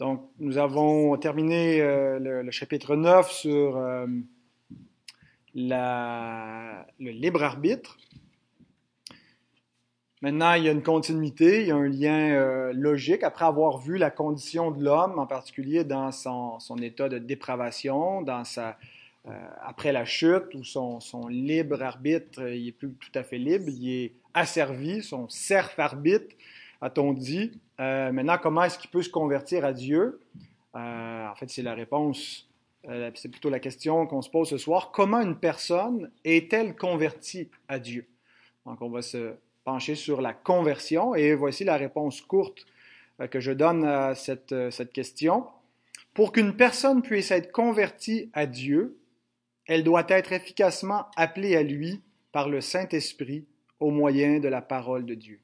Donc, nous avons terminé euh, le, chapitre 9 sur euh, le libre arbitre. Maintenant, il y a une continuité, il y a un lien euh, logique. Après avoir vu la condition de l'homme, en particulier dans son, état de dépravation, dans sa, après la chute, où son, libre arbitre, il est plus tout à fait libre, il est asservi, son serf arbitre, a-t-on dit. Euh, maintenant, comment est-ce qu'il peut se convertir à Dieu? Euh, en fait, c'est la réponse, euh, c'est plutôt la question qu'on se pose ce soir. Comment une personne est-elle convertie à Dieu? Donc, on va se pencher sur la conversion et voici la réponse courte que je donne à cette, cette question. Pour qu'une personne puisse être convertie à Dieu, elle doit être efficacement appelée à lui par le Saint-Esprit au moyen de la parole de Dieu.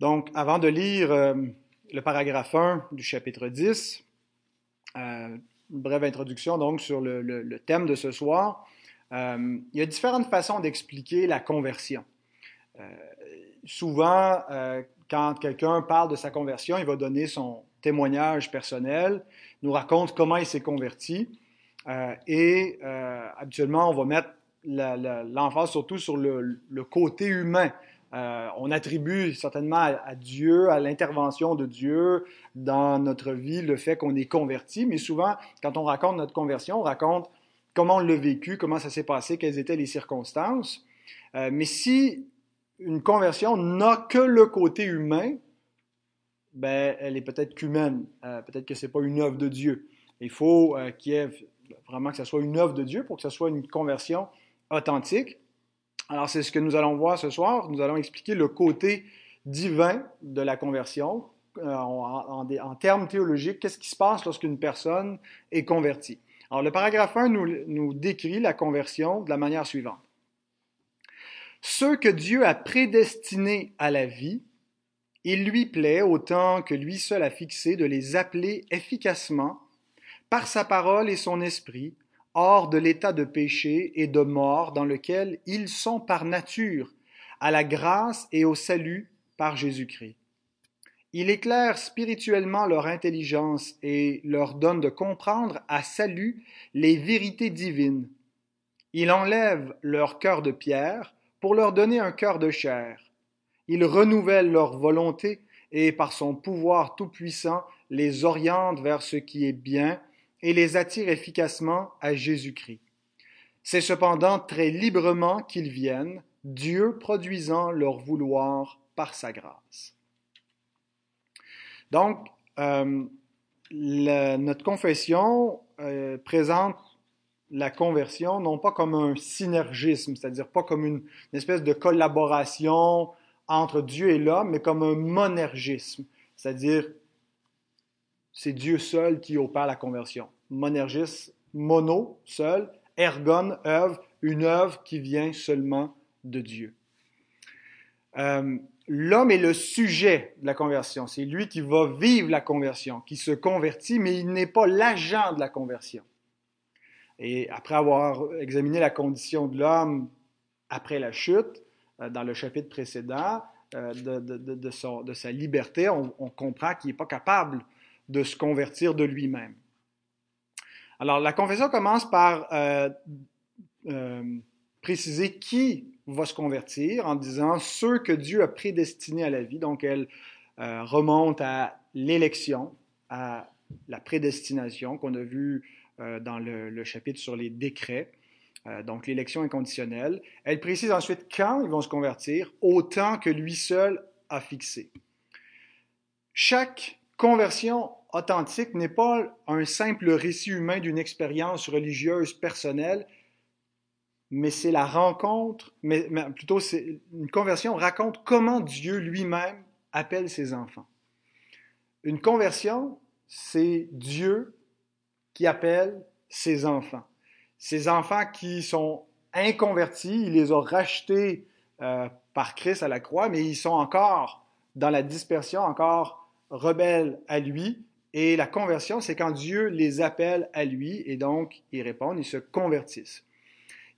Donc, avant de lire euh, le paragraphe 1 du chapitre 10, euh, une brève introduction donc sur le, thème de ce soir. Euh, il y a différentes façons d'expliquer la conversion. souvent, quand quelqu'un parle de sa conversion, il va donner son témoignage personnel, nous raconte comment il s'est converti. et habituellement, on va mettre l'emphase surtout sur le, côté humain euh, on attribue certainement à, Dieu, à l'intervention de Dieu dans notre vie, le fait qu'on est converti, mais souvent, quand on raconte notre conversion, on raconte comment on l'a vécu, comment ça s'est passé, quelles étaient les circonstances. Euh, mais si une conversion n'a que le côté humain, ben, elle est peut-être qu'humaine. Euh, peut-être que ce n'est pas une œuvre de Dieu. Il faut qu'il y ait vraiment que ce soit une œuvre de Dieu pour que ce soit une conversion authentique. Alors, c'est ce que nous allons voir ce soir. Nous allons expliquer le côté divin de la conversion. Euh, en, termes théologiques, qu'est-ce qui se passe lorsqu'une personne est convertie? Alors, le paragraphe 1 nous, nous décrit la conversion de la manière suivante. Ceux que Dieu a prédestinés à la vie, il lui plaît, autant que lui seul a fixé, de les appeler efficacement par sa parole et son esprit hors de l'état de péché et de mort dans lequel ils sont par nature, à la grâce et au salut par Jésus-Christ. Il éclaire spirituellement leur intelligence et leur donne de comprendre à salut les vérités divines. Il enlève leur cœur de pierre pour leur donner un cœur de chair. Il renouvelle leur volonté et par son pouvoir tout-puissant les oriente vers ce qui est bien et les attire efficacement à Jésus-Christ. C'est cependant très librement qu'ils viennent, Dieu produisant leur vouloir par sa grâce. Donc, euh, notre confession euh, présente la conversion non pas comme un synergisme, c'est-à-dire pas comme une, espèce de collaboration entre Dieu et l'homme, mais comme un monergisme, c'est-à-dire c'est Dieu seul qui opère la conversion. Monergis, mono, seul, ergon, œuvre, une œuvre qui vient seulement de Dieu. Euh, l'homme est le sujet de la conversion. C'est lui qui va vivre la conversion, qui se convertit, mais il n'est pas l'agent de la conversion. Et après avoir examiné la condition de l'homme après la chute, euh, dans le chapitre précédent, euh, de, sa liberté, on, on comprend qu'il n'est pas capable de se convertir de lui-même. Alors, la confession commence par euh, euh, préciser qui va se convertir en disant ceux que Dieu a prédestinés à la vie. Donc, elle euh, remonte à l'élection, à la prédestination qu'on a vu dans le, le, chapitre sur les décrets. donc, l'élection inconditionnelle. Elle précise ensuite quand ils vont se convertir, autant que lui seul a fixé. Chaque conversion authentique n'est pas un simple récit humain d'une expérience religieuse personnelle, mais c'est la rencontre, mais, plutôt une conversion raconte comment Dieu lui-même appelle ses enfants. Une conversion, c'est Dieu qui appelle ses enfants. Ces enfants qui sont inconvertis, il les a rachetés euh, par Christ à la croix, mais ils sont encore dans la dispersion, encore rebelles à lui, et la conversion, c'est quand Dieu les appelle à lui et donc ils répondent, ils se convertissent.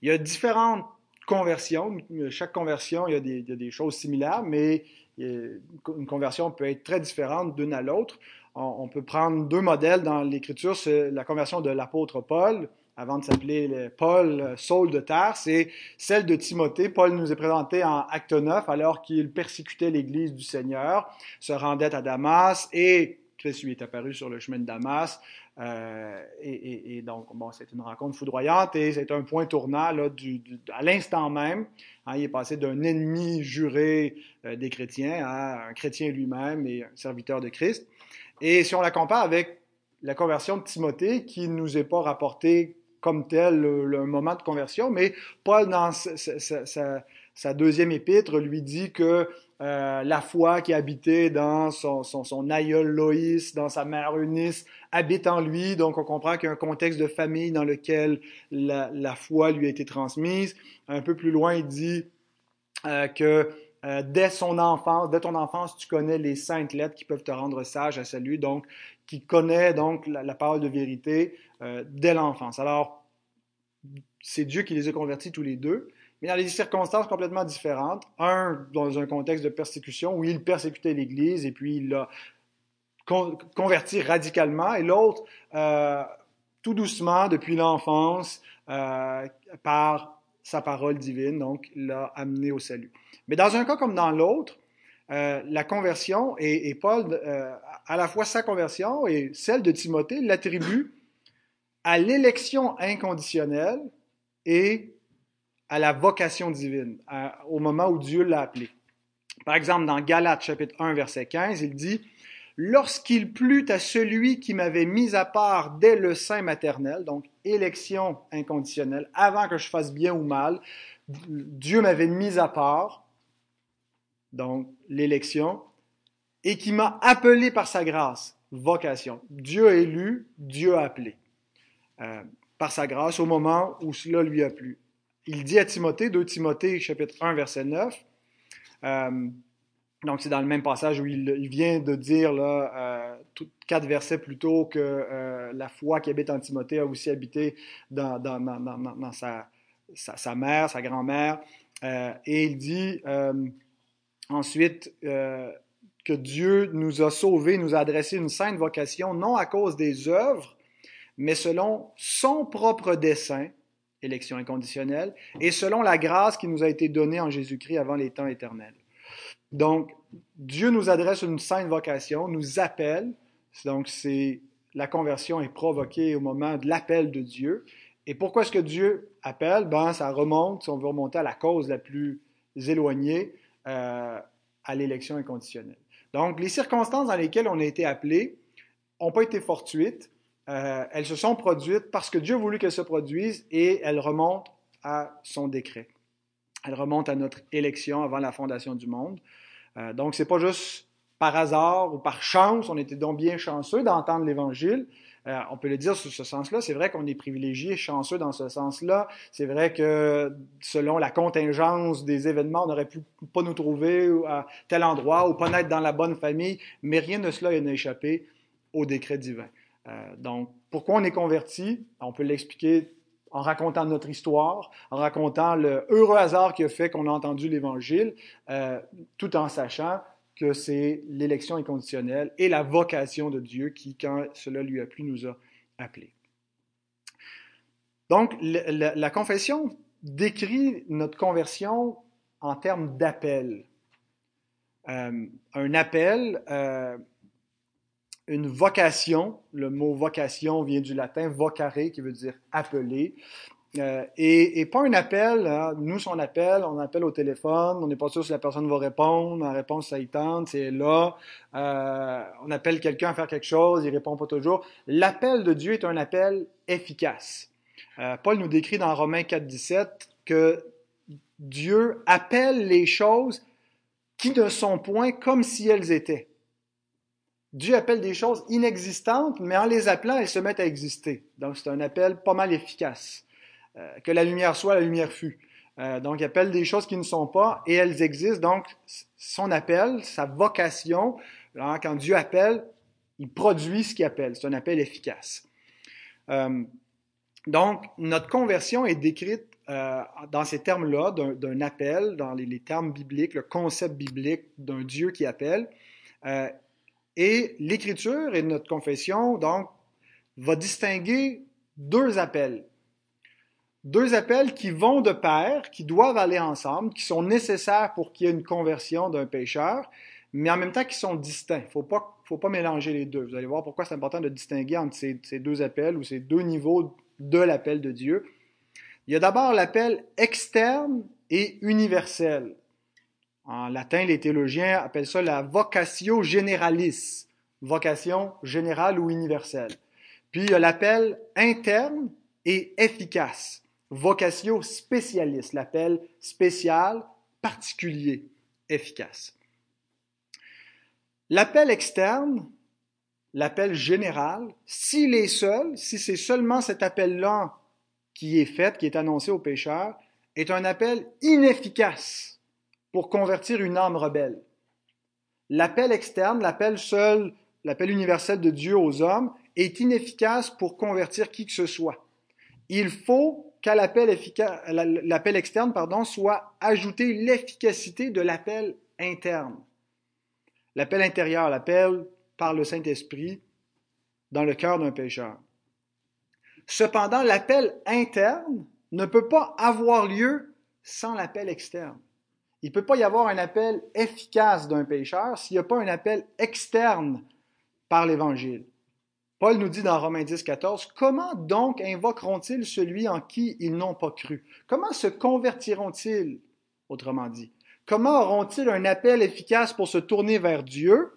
Il y a différentes conversions. Chaque conversion, il y a des, choses similaires, mais une conversion peut être très différente d'une à l'autre. On, peut prendre deux modèles dans l'Écriture, la conversion de l'apôtre Paul, avant de s'appeler Paul, euh, Saul de Terre, c'est celle de Timothée. Paul nous est présenté en Acte 9 alors qu'il persécutait l'Église du Seigneur, se rendait à Damas et Christ lui est apparu sur le chemin de Damas. Euh, et, donc, bon, c'est une rencontre foudroyante et c'est un point tournant là, à l'instant même. Hein, il est passé d'un ennemi juré euh, des chrétiens à un chrétien lui-même et un serviteur de Christ. Et si on la compare avec la conversion de Timothée, qui ne nous est pas rapportée comme tel le, moment de conversion, mais Paul, dans sa, deuxième épître, lui dit que euh, la foi qui habitait dans son, aïeul Loïs, dans sa mère Eunice, habite en lui. Donc, on comprend qu'il y a un contexte de famille dans lequel la, foi lui a été transmise. Un peu plus loin, il dit euh, que euh, dès son enfance, dès ton enfance, tu connais les saintes lettres qui peuvent te rendre sage à salut. Donc, qui connaît donc la, parole de vérité dès l'enfance. Alors, c'est Dieu qui les a convertis tous les deux, mais dans des circonstances complètement différentes. Un, dans un contexte de persécution, où il persécutait l'Église et puis il l'a converti radicalement, et l'autre, euh, tout doucement, depuis l'enfance, euh, par sa parole divine, donc l'a amené au salut. Mais dans un cas comme dans l'autre, la conversion, et, Paul à la fois sa conversion et celle de Timothée l'attribue à l'élection inconditionnelle et à la vocation divine, au moment où Dieu l'a appelé. Par exemple, dans Galates chapitre 1, verset 15, il dit Lorsqu'il plut à celui qui m'avait mis à part dès le sein maternel, donc élection inconditionnelle, avant que je fasse bien ou mal, Dieu m'avait mis à part, donc l'élection, et qui m'a appelé par sa grâce, vocation. Dieu élu, Dieu appelé. Euh, par sa grâce au moment où cela lui a plu. Il dit à Timothée, 2 Timothée chapitre 1 verset 9, euh, donc c'est dans le même passage où il, vient de dire là, euh, quatre versets plus tôt que la foi qui habite en Timothée a aussi habité dans, sa, sa, mère, sa grand-mère. et il dit ensuite, que Dieu nous a sauvés, nous a adressé une sainte vocation, non à cause des œuvres, mais selon son propre dessein, élection inconditionnelle, et selon la grâce qui nous a été donnée en Jésus-Christ avant les temps éternels. Donc, Dieu nous adresse une sainte vocation, nous appelle, donc c'est la conversion est provoquée au moment de l'appel de Dieu. Et pourquoi est-ce que Dieu appelle? Ben, ça remonte, si on veut remonter à la cause la plus éloignée, euh, à l'élection inconditionnelle. Donc, les circonstances dans lesquelles on a été appelé n'ont pas été fortuites. Euh, elles se sont produites parce que Dieu a voulu qu'elles se produisent et elles remontent à son décret. Elles remontent à notre élection avant la fondation du monde. Euh, donc, c'est pas juste par hasard ou par chance, on était donc bien chanceux d'entendre l'Évangile, euh, on peut le dire sous ce sens-là. C'est vrai qu'on est privilégié, chanceux dans ce sens-là. C'est vrai que selon la contingence des événements, on aurait pu pas nous trouver à tel endroit ou pas naître dans la bonne famille, mais rien de cela n'a échappé au décret divin. Euh, donc, pourquoi on est converti? On peut l'expliquer en racontant notre histoire, en racontant le heureux hasard qui a fait qu'on a entendu l'Évangile, euh, tout en sachant que c'est l'élection inconditionnelle et la vocation de Dieu qui, quand cela lui a plu, nous a appelés. Donc, la, confession décrit notre conversion en termes d'appel. Euh, un appel, une vocation, le mot vocation vient du latin vocare, qui veut dire appeler. Euh, et, pas un appel, hein. nous, si on appelle, on appelle au téléphone, on n'est pas sûr si la personne va répondre, la réponse, ça y tente, c'est là. Euh, on appelle quelqu'un à faire quelque chose, il répond pas toujours. L'appel de Dieu est un appel efficace. Euh, Paul nous décrit dans Romains 4, 17 que Dieu appelle les choses qui ne sont point comme si elles étaient. Dieu appelle des choses inexistantes, mais en les appelant, elles se mettent à exister. Donc, c'est un appel pas mal efficace. Euh, que la lumière soit, la lumière fut. Euh, donc, il appelle des choses qui ne sont pas et elles existent. Donc, son appel, sa vocation, quand Dieu appelle, il produit ce qu'il appelle. C'est un appel efficace. Euh, donc, notre conversion est décrite euh, dans ces termes-là d'un appel, dans les, termes bibliques, le concept biblique d'un Dieu qui appelle. Euh, et l'Écriture et notre confession, donc, va distinguer deux appels. Deux appels qui vont de pair, qui doivent aller ensemble, qui sont nécessaires pour qu'il y ait une conversion d'un pécheur, mais en même temps qui sont distincts. Faut pas, mélanger les deux. Vous allez voir pourquoi c'est important de distinguer entre ces, deux appels ou ces deux niveaux de l'appel de Dieu. Il y a d'abord l'appel externe et universel. En latin, les théologiens appellent ça la vocatio generalis, vocation générale ou universelle. Puis il y a l'appel interne et efficace, vocatio spécialis, l'appel spécial, particulier, efficace. L'appel externe, l'appel général, s'il est seul, si c'est seulement cet appel-là qui est fait, qui est annoncé aux pécheurs, est un appel inefficace pour convertir une âme rebelle. L'appel externe, l'appel seul, l'appel universel de Dieu aux hommes, est inefficace pour convertir qui que ce soit. Il faut qu'à l'appel, externe pardon, soit ajouté l'efficacité de l'appel interne. L'appel intérieur, l'appel par le Saint-Esprit dans le cœur d'un pécheur. Cependant, l'appel interne ne peut pas avoir lieu sans l'appel externe. Il ne peut pas y avoir un appel efficace d'un pécheur s'il n'y a pas un appel externe par l'Évangile. Paul nous dit dans Romains 10, 14, Comment donc invoqueront-ils celui en qui ils n'ont pas cru? Comment se convertiront-ils, autrement dit? Comment auront-ils un appel efficace pour se tourner vers Dieu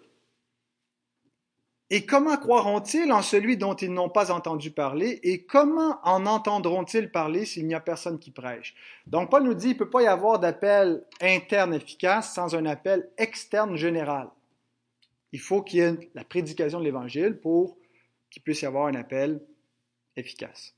et comment croiront-ils en celui dont ils n'ont pas entendu parler? Et comment en entendront-ils parler s'il n'y a personne qui prêche? Donc, Paul nous dit, il ne peut pas y avoir d'appel interne efficace sans un appel externe général. Il faut qu'il y ait la prédication de l'Évangile pour qu'il puisse y avoir un appel efficace.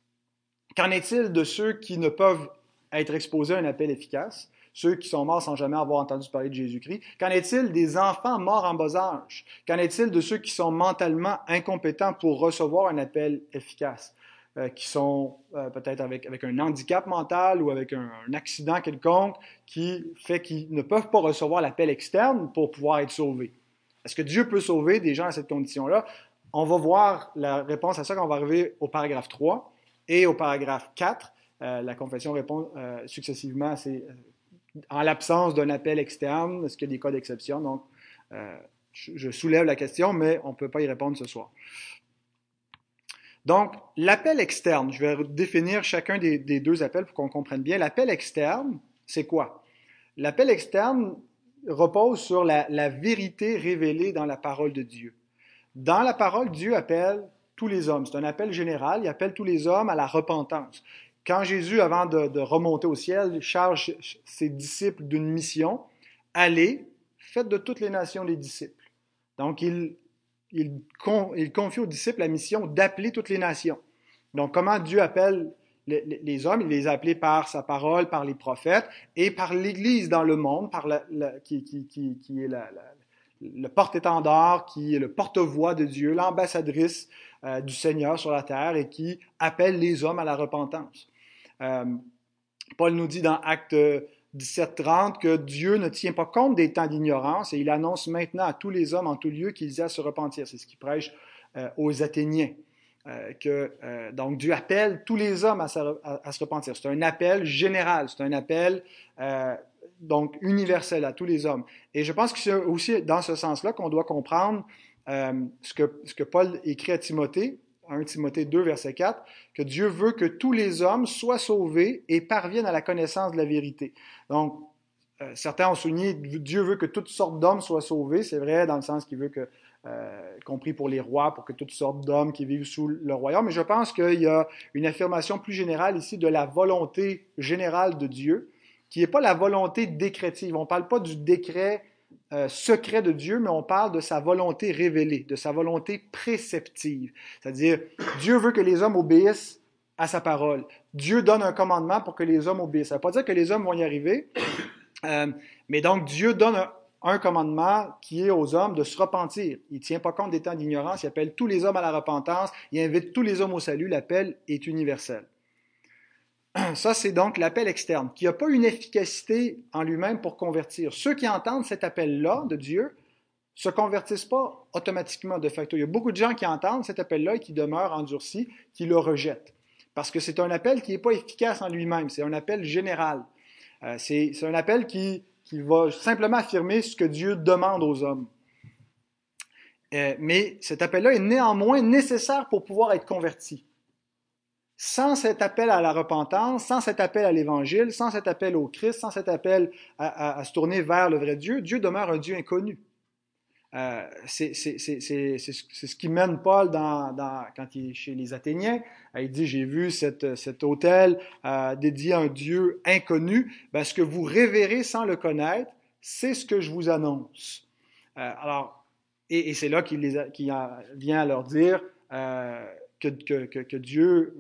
Qu'en est-il de ceux qui ne peuvent être exposés à un appel efficace? Ceux qui sont morts sans jamais avoir entendu parler de Jésus-Christ? Qu'en est-il des enfants morts en bas âge? Qu'en est-il de ceux qui sont mentalement incompétents pour recevoir un appel efficace? Euh, qui sont euh, peut-être avec, avec, un handicap mental ou avec un, accident quelconque qui fait qu'ils ne peuvent pas recevoir l'appel externe pour pouvoir être sauvés. Est-ce que Dieu peut sauver des gens à cette condition-là? On va voir la réponse à ça quand on va arriver au paragraphe 3 et au paragraphe 4. Euh, la confession répond successivement à ces en l'absence d'un appel externe, est-ce qu'il y a des cas d'exception? Donc, euh, je soulève la question, mais on ne peut pas y répondre ce soir. Donc, l'appel externe, je vais définir chacun des, deux appels pour qu'on comprenne bien. L'appel externe, c'est quoi? L'appel externe repose sur la, la, vérité révélée dans la parole de Dieu. Dans la parole, Dieu appelle tous les hommes. C'est un appel général. Il appelle tous les hommes à la repentance. Quand Jésus, avant de, remonter au ciel, charge ses disciples d'une mission, allez, faites de toutes les nations les disciples. Donc, il, confie aux disciples la mission d'appeler toutes les nations. Donc, comment Dieu appelle les, hommes, il les a appelés par sa parole, par les prophètes et par l'Église dans le monde, par qui, qui, est le porte-étendard, qui est le porte-voix de Dieu, l'ambassadrice euh, du Seigneur sur la terre et qui appelle les hommes à la repentance. Euh, Paul nous dit dans Acte 17.30 que Dieu ne tient pas compte des temps d'ignorance et il annonce maintenant à tous les hommes en tout lieu qu'ils aient à se repentir. C'est ce qu'il prêche euh, aux Athéniens. que, donc Dieu appelle tous les hommes à à se repentir. C'est un appel général, c'est un appel donc universel à tous les hommes. Et je pense que c'est aussi dans ce sens-là qu'on doit comprendre euh, ce, que, Paul écrit à Timothée, 1 Timothée 2, verset 4, que Dieu veut que tous les hommes soient sauvés et parviennent à la connaissance de la vérité. Donc, euh, certains ont souligné, Dieu veut que toutes sortes d'hommes soient sauvés. C'est vrai dans le sens qu'il veut que, euh, compris pour les rois, pour que toutes sortes d'hommes qui vivent sous le royaume. Mais je pense qu'il y a une affirmation plus générale ici de la volonté générale de Dieu, qui n'est pas la volonté décrétive. On ne parle pas du décret euh, secret de Dieu, mais on parle de sa volonté révélée, de sa volonté préceptive. C'est-à-dire, Dieu veut que les hommes obéissent à sa parole. Dieu donne un commandement pour que les hommes obéissent. Ça ne veut pas dire que les hommes vont y arriver, euh, mais donc Dieu donne un, commandement qui est aux hommes de se repentir. Il ne tient pas compte des temps d'ignorance, il appelle tous les hommes à la repentance, il invite tous les hommes au salut, l'appel est universel. Ça, c'est donc l'appel externe, qui n'a pas une efficacité en lui-même pour convertir. Ceux qui entendent cet appel-là de Dieu se convertissent pas automatiquement de facto. Il y a beaucoup de gens qui entendent cet appel-là et qui demeurent endurcis, qui le rejettent. Parce que c'est un appel qui n'est pas efficace en lui-même, c'est un appel général. Euh, c'est un appel qui, qui, va simplement affirmer ce que Dieu demande aux hommes. Euh, mais cet appel-là est néanmoins nécessaire pour pouvoir être converti. Sans cet appel à la repentance, sans cet appel à l'Évangile, sans cet appel au Christ, sans cet appel à, se tourner vers le vrai Dieu, Dieu demeure un Dieu inconnu. Euh, c'est ce qui mène Paul dans, quand il est chez les Athéniens. Euh, il dit, j'ai vu cet, cet hôtel euh, dédié à un Dieu inconnu. Ben, ce que vous révérez sans le connaître, c'est ce que je vous annonce. alors, et, c'est là qu'il vient à leur dire que, Dieu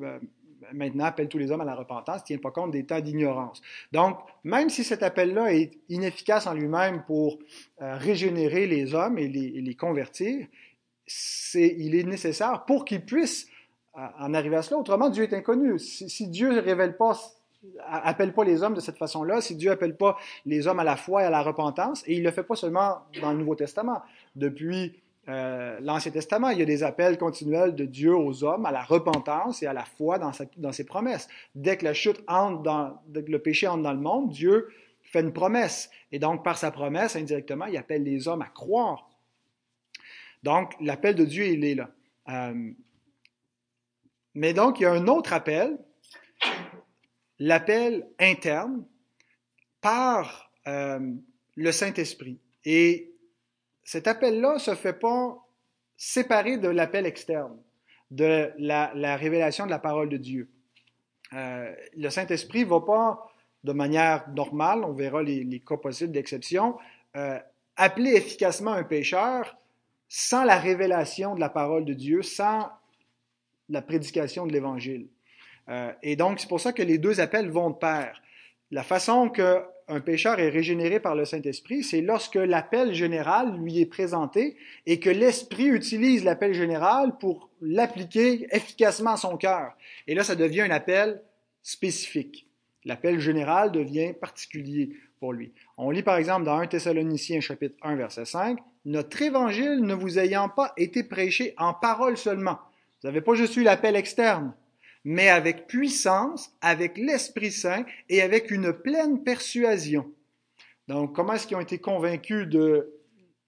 maintenant appelle tous les hommes à la repentance, ne tient pas compte des temps d'ignorance. Donc, même si cet appel-là est inefficace en lui-même pour euh, régénérer les hommes et les, convertir, il est nécessaire pour qu'ils puissent euh, en arriver à cela. Autrement, Dieu est inconnu. Si, Dieu ne révèle pas appelle pas les hommes de cette façon-là, si Dieu appelle pas les hommes à la foi et à la repentance, et il le fait pas seulement dans le Nouveau Testament. Depuis euh, l'Ancien Testament, il y a des appels continuels de Dieu aux hommes à la repentance et à la foi dans, ses promesses. Dès que la chute entre dans, le péché entre dans le monde, Dieu fait une promesse. Et donc, par sa promesse, indirectement, il appelle les hommes à croire. Donc, l'appel de Dieu, il est là. Euh, mais donc, il y a un autre appel, l'appel interne par euh, le Saint-Esprit. Et cet appel-là ne se fait pas séparé de l'appel externe, de la, révélation de la parole de Dieu. Euh, le Saint-Esprit ne va pas, de manière normale, on verra les, cas possibles d'exception, euh, appeler efficacement un pécheur sans la révélation de la parole de Dieu, sans la prédication de l'Évangile. Euh, et donc, c'est pour ça que les deux appels vont de pair. La façon que un pécheur est régénéré par le Saint-Esprit, c'est lorsque l'appel général lui est présenté et que l'Esprit utilise l'appel général pour l'appliquer efficacement à son cœur. Et là, ça devient un appel spécifique. L'appel général devient particulier pour lui. On lit par exemple dans 1 Thessaloniciens chapitre 1 verset 5, Notre évangile ne vous ayant pas été prêché en parole seulement. Vous n'avez pas juste eu l'appel externe, mais avec puissance, avec l'Esprit Saint et avec une pleine persuasion. Donc, comment est-ce qu'ils ont été convaincus de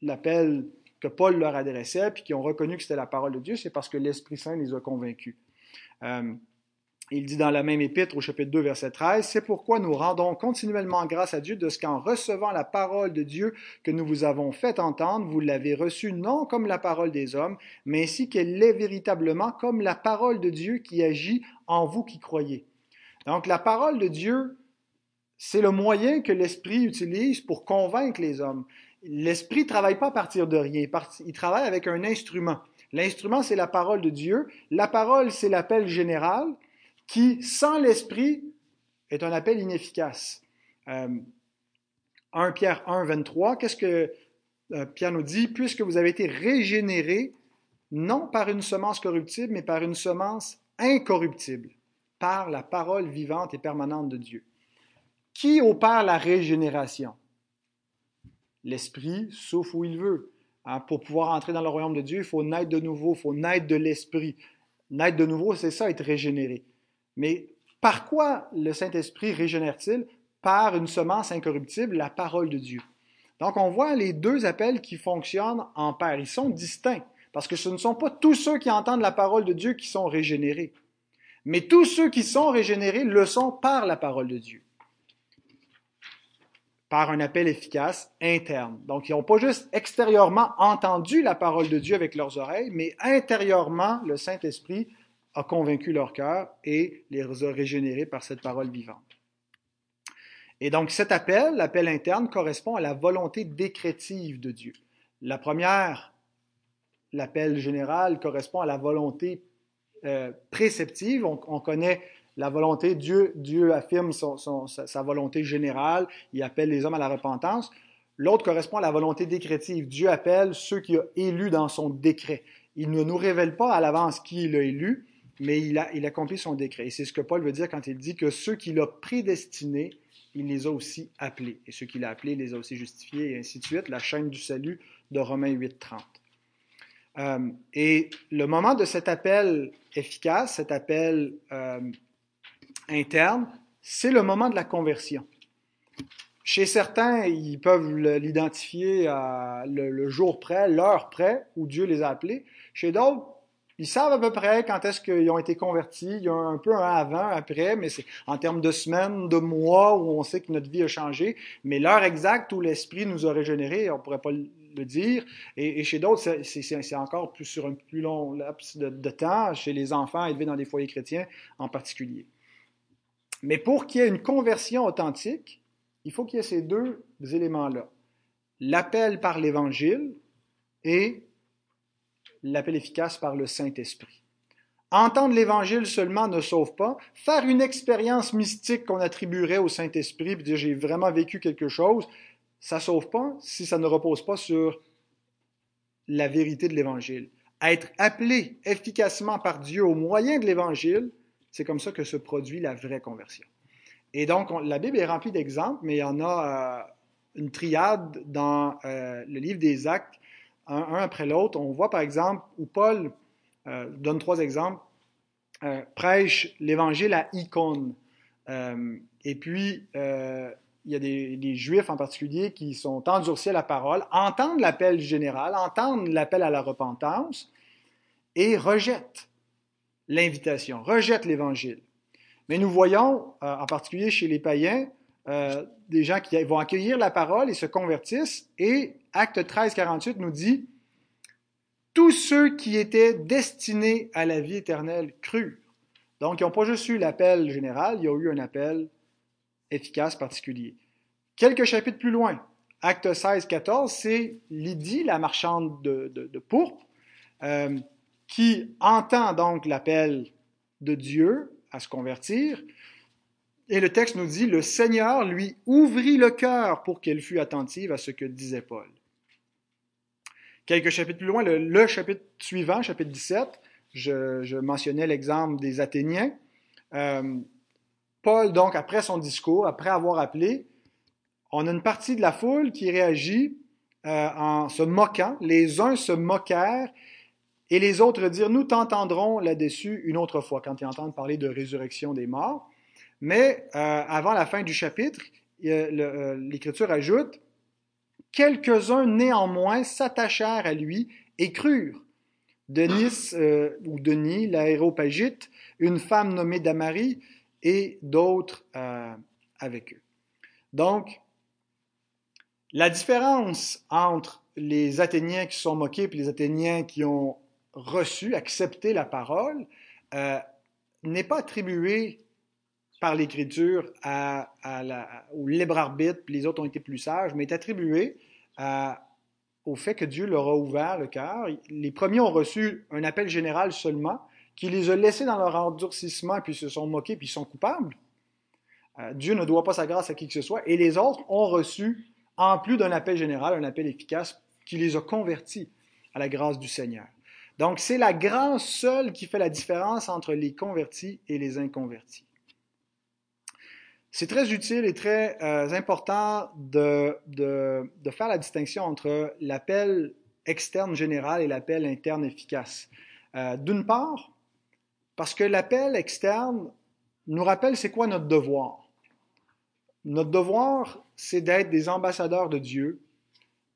l'appel que Paul leur adressait, puis qu'ils ont reconnu que c'était la parole de Dieu? C'est parce que l'Esprit Saint les a convaincus. Euh, il dit dans la même épître au chapitre 2, verset 13, C'est pourquoi nous rendons continuellement grâce à Dieu de ce qu'en recevant la parole de Dieu que nous vous avons fait entendre, vous l'avez reçue non comme la parole des hommes, mais ainsi qu'elle est véritablement comme la parole de Dieu qui agit en vous qui croyez. Donc la parole de Dieu, c'est le moyen que l'Esprit utilise pour convaincre les hommes. L'Esprit ne travaille pas à partir de rien, il travaille avec un instrument. L'instrument, c'est la parole de Dieu. La parole, c'est l'appel général qui, sans l'Esprit, est un appel inefficace. 1 euh, Pierre 1, 23, qu'est-ce que euh, Pierre nous dit? Puisque vous avez été régénérés, non par une semence corruptible, mais par une semence incorruptible, par la parole vivante et permanente de Dieu. Qui opère la régénération? L'Esprit souffle où il veut. Hein, pour pouvoir entrer dans le royaume de Dieu, il faut naître de nouveau, il faut naître de l'Esprit. Naître de nouveau, c'est ça, être régénéré. Mais par quoi le Saint-Esprit régénère-t-il? Par une semence incorruptible, la parole de Dieu. Donc on voit les deux appels qui fonctionnent en paire. Ils sont distincts, parce que ce ne sont pas tous ceux qui entendent la parole de Dieu qui sont régénérés. Mais tous ceux qui sont régénérés le sont par la parole de Dieu. Par un appel efficace interne. Donc, ils n'ont pas juste extérieurement entendu la parole de Dieu avec leurs oreilles, mais intérieurement, le Saint-Esprit a convaincu leur cœur et les a régénérés par cette parole vivante. Et donc cet appel, l'appel interne, correspond à la volonté décrétive de Dieu. La première, l'appel général, correspond à la volonté euh, préceptive. On, connaît la volonté, Dieu, Dieu affirme sa, volonté générale, il appelle les hommes à la repentance. L'autre correspond à la volonté décrétive. Dieu appelle ceux qu'il a élus dans son décret. Il ne nous révèle pas à l'avance qui il a élu, mais il, a, il accomplit son décret. Et c'est ce que Paul veut dire quand il dit que ceux qu'il a prédestinés, il les a aussi appelés. Et ceux qu'il a appelés, il les a aussi justifiés, et ainsi de suite. La chaîne du salut de Romains 8, 30. Euh, et le moment de cet appel efficace, cet appel euh, interne, c'est le moment de la conversion. Chez certains, ils peuvent l'identifier le, le, jour près, l'heure près où Dieu les a appelés. Chez d'autres, ils savent à peu près quand est-ce qu'ils ont été convertis. Il y a un peu un avant, après, mais c'est en termes de semaines, de mois où on sait que notre vie a changé. Mais l'heure exacte où l'Esprit nous a régénérés, on ne pourrait pas le dire. Et, chez d'autres, c'est encore plus sur un plus long laps de, temps, chez les enfants élevés dans des foyers chrétiens en particulier. Mais pour qu'il y ait une conversion authentique, il faut qu'il y ait ces deux éléments-là. L'appel par l'Évangile et l'appel efficace par le Saint-Esprit. Entendre l'Évangile seulement ne sauve pas. Faire une expérience mystique qu'on attribuerait au Saint-Esprit, puis dire j'ai vraiment vécu quelque chose, ça ne sauve pas si ça ne repose pas sur la vérité de l'Évangile. Être appelé efficacement par Dieu au moyen de l'Évangile, c'est comme ça que se produit la vraie conversion. Et donc, la Bible est remplie d'exemples, mais il y en a euh, une triade dans euh, le livre des Actes, un, après l'autre. On voit par exemple où Paul euh, donne trois exemples, prêche l'Évangile à Icône. et puis, il y a des, Juifs en particulier qui sont endurcis à la parole, entendent l'appel général, entendent l'appel à la repentance et rejettent l'invitation, rejettent l'Évangile. Mais nous voyons, euh, en particulier chez les païens, euh, des gens qui vont accueillir la parole et se convertissent. Et Acte 13, 48 nous dit, tous ceux qui étaient destinés à la vie éternelle crurent. Donc, ils n'ont pas juste eu l'appel général, il y eu un appel efficace particulier. Quelques chapitres plus loin, acte 16, 14, c'est Lydie, la marchande de, pourpre, euh, qui entend donc l'appel de Dieu à se convertir. Et le texte nous dit, le Seigneur lui ouvrit le cœur pour qu'elle fût attentive à ce que disait Paul. Quelques chapitres plus loin, le, chapitre suivant, chapitre 17, je, mentionnais l'exemple des Athéniens. Euh, Paul, donc, après son discours, après avoir appelé, on a une partie de la foule qui réagit euh, en se moquant. Les uns se moquèrent et les autres dirent, nous t'entendrons là-dessus une autre fois, quand ils entendent parler de résurrection des morts. Mais euh, avant la fin du chapitre, l'Écriture ajoute, quelques-uns néanmoins s'attachèrent à lui et crurent. Denis ou Denis, l'aéropagite, une femme nommée Damari, et d'autres euh, avec eux. Donc, la différence entre les Athéniens qui sont moqués et les Athéniens qui ont reçu, accepté la parole, euh, n'est pas attribuée par l'Écriture à, au libre arbitre, puis les autres ont été plus sages, mais est attribuée au fait que Dieu leur a ouvert le cœur. Les premiers ont reçu un appel général seulement, qui les a laissés dans leur endurcissement, puis se sont moqués, puis sont coupables. Euh, Dieu ne doit pas sa grâce à qui que ce soit. Et les autres ont reçu, en plus d'un appel général, un appel efficace qui les a convertis à la grâce du Seigneur. Donc, c'est la grâce seule qui fait la différence entre les convertis et les inconvertis. C'est très utile et très euh, important de, de, faire la distinction entre l'appel externe général et l'appel interne efficace. Euh, D'une part, parce que l'appel externe nous rappelle c'est quoi notre devoir. Notre devoir, c'est d'être des ambassadeurs de Dieu,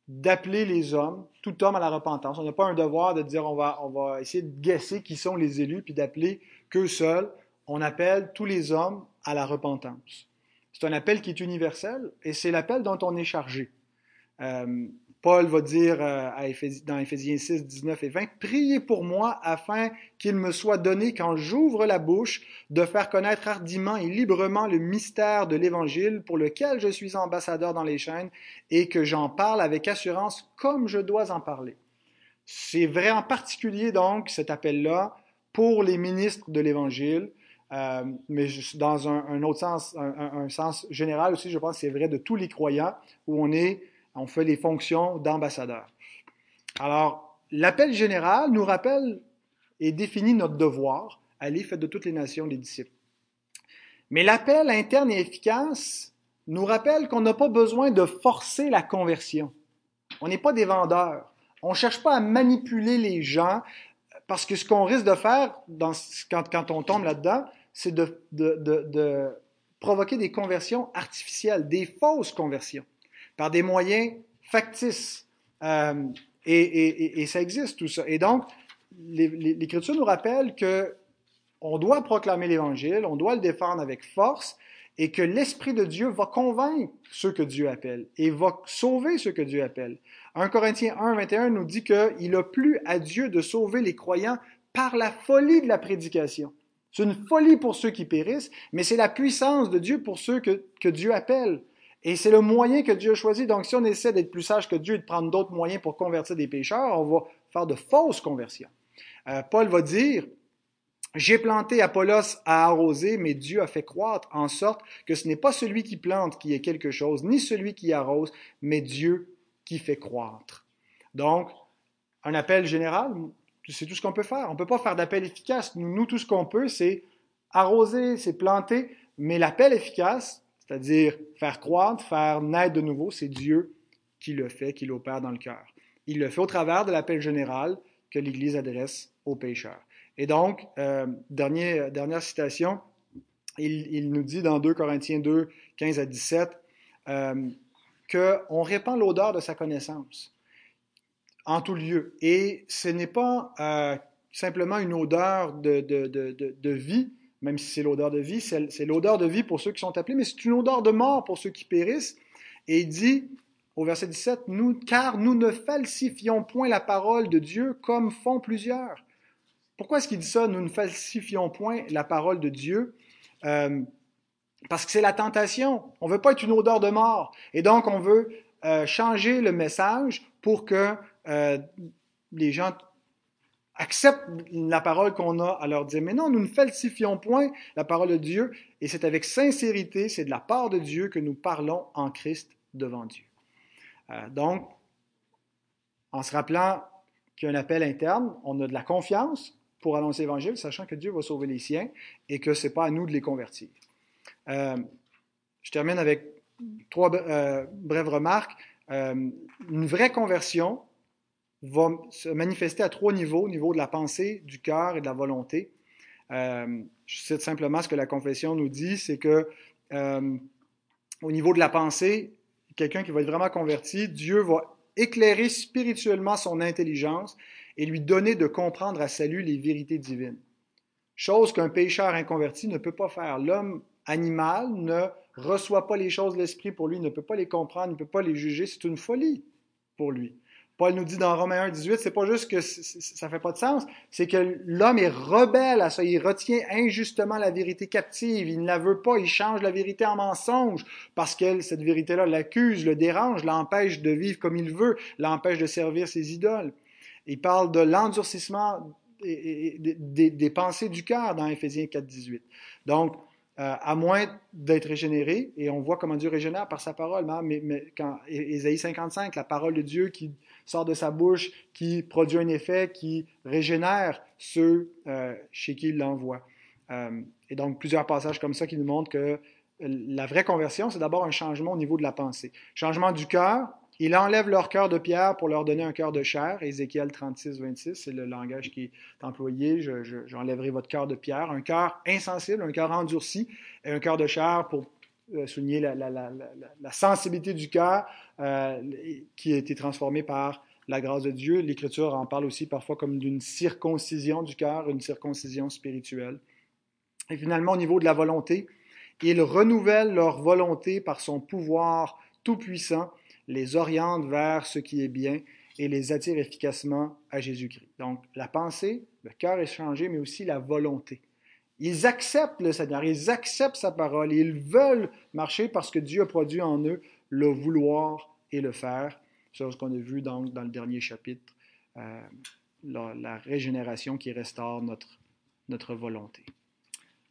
d'appeler les hommes, tout homme à la repentance. On n'a pas un devoir de dire on va, on va essayer de guesser qui sont les élus, puis d'appeler qu'eux seuls. On appelle tous les hommes à la repentance. C'est un appel qui est universel et c'est l'appel dont on est chargé. Euh, Paul va dire euh, dans Éphésiens 6, 19 et 20, Priez pour moi afin qu'il me soit donné, quand j'ouvre la bouche, de faire connaître hardiment et librement le mystère de l'Évangile pour lequel je suis ambassadeur dans les chaînes et que j'en parle avec assurance comme je dois en parler. C'est vrai en particulier donc cet appel-là pour les ministres de l'Évangile, euh, mais dans un, autre sens, un, sens général aussi, je pense que c'est vrai de tous les croyants où on est on fait les fonctions d'ambassadeur. Alors, l'appel général nous rappelle et définit notre devoir, Allez, faites de toutes les nations des disciples. Mais l'appel interne et efficace nous rappelle qu'on n'a pas besoin de forcer la conversion. On n'est pas des vendeurs. On ne cherche pas à manipuler les gens parce que ce qu'on risque de faire quand, on tombe là-dedans, c'est de, provoquer des conversions artificielles, des fausses conversions, par des moyens factices. Euh, et, ça existe tout ça. Et donc, l'Écriture nous rappelle que on doit proclamer l'Évangile, on doit le défendre avec force, et que l'Esprit de Dieu va convaincre ceux que Dieu appelle et va sauver ceux que Dieu appelle. 1 Corinthiens 1, 21 nous dit qu'il a plu à Dieu de sauver les croyants par la folie de la prédication. C'est une folie pour ceux qui périssent, mais c'est la puissance de Dieu pour ceux que, Dieu appelle. Et c'est le moyen que Dieu a choisi. Donc, si on essaie d'être plus sage que Dieu et de prendre d'autres moyens pour convertir des pécheurs, on va faire de fausses conversions. Euh, Paul va dire, j'ai planté, Apollos a arrosé, mais Dieu a fait croître en sorte que ce n'est pas celui qui plante qui est quelque chose, ni celui qui arrose, mais Dieu qui fait croître. Donc, un appel général, c'est tout ce qu'on peut faire. On ne peut pas faire d'appel efficace. Nous, tout ce qu'on peut, c'est arroser, c'est planter, mais l'appel efficace, c'est-à-dire faire croître, faire naître de nouveau, c'est Dieu qui le fait, qui l'opère dans le cœur. Il le fait au travers de l'appel général que l'Église adresse aux pécheurs. Et donc, euh, dernière citation, il, nous dit dans 2 Corinthiens 2, 15 à 17, euh, qu'on répand l'odeur de sa connaissance en tout lieu. Et ce n'est pas euh, simplement une odeur de, de, de, de vie, même si c'est l'odeur de vie, c'est l'odeur de vie pour ceux qui sont appelés, mais c'est une odeur de mort pour ceux qui périssent. Et il dit au verset 17, nous, car nous ne falsifions point la parole de Dieu comme font plusieurs. Pourquoi est-ce qu'il dit ça? Nous ne falsifions point la parole de Dieu. Euh, parce que c'est la tentation. On veut pas être une odeur de mort. Et donc, on veut euh, changer le message pour que euh, les gens acceptent la parole qu'on a à leur dire. Mais non, nous ne falsifions point la parole de Dieu. Et c'est avec sincérité, c'est de la part de Dieu que nous parlons en Christ devant Dieu. donc, en se rappelant qu'il y a un appel interne, on a de la confiance, pour annoncer l'Évangile, sachant que Dieu va sauver les siens et que ce n'est pas à nous de les convertir. Euh, je termine avec trois euh, brèves remarques. Euh, une vraie conversion va se manifester à trois niveaux, au niveau de la pensée, du cœur et de la volonté. je cite simplement ce que la confession nous dit, c'est que au niveau de la pensée, quelqu'un qui va être vraiment converti, Dieu va éclairer spirituellement son intelligence et lui donner de comprendre à salut les vérités divines. Chose qu'un pécheur inconverti ne peut pas faire. L'homme animal ne reçoit pas les choses de l'esprit pour lui, ne peut pas les comprendre, ne peut pas les juger. C'est une folie pour lui. Paul nous dit dans Romains 1, 18, c'est pas juste que ça fait pas de sens, c'est que l'homme est rebelle à ça, il retient injustement la vérité captive, il ne la veut pas, il change la vérité en mensonge parce que cette vérité-là l'accuse, le dérange, l'empêche de vivre comme il veut, l'empêche de servir ses idoles. Il parle de l'endurcissement des, pensées du cœur dans Éphésiens 4, 18. Donc, euh, à moins d'être régénéré, et on voit comment Dieu régénère par sa parole, mais, mais quand Ésaïe 55, la parole de Dieu qui sort de sa bouche, qui produit un effet, qui régénère ceux euh, chez qui il l'envoie. Euh, et donc, plusieurs passages comme ça qui nous montrent que la vraie conversion, c'est d'abord un changement au niveau de la pensée. Changement du cœur, il enlève leur cœur de pierre pour leur donner un cœur de chair. Ézéchiel 36, 26, c'est le langage qui est employé. J'enlèverai votre cœur de pierre. Un cœur insensible, un cœur endurci, et un cœur de chair pour euh, souligner la, sensibilité du cœur euh, qui a été transformé par la grâce de Dieu. L'Écriture en parle aussi parfois comme d'une circoncision du cœur, une circoncision spirituelle. Et finalement, au niveau de la volonté, il renouvelle leur volonté par son pouvoir tout-puissant les oriente vers ce qui est bien et les attire efficacement à Jésus-Christ. Donc, la pensée, le cœur est changé, mais aussi la volonté. Ils acceptent le Seigneur, ils acceptent sa parole, ils veulent marcher parce que Dieu a produit en eux le vouloir et le faire. C'est ce qu'on a vu dans, dans le dernier chapitre, euh, la, la, régénération qui restaure notre, notre volonté.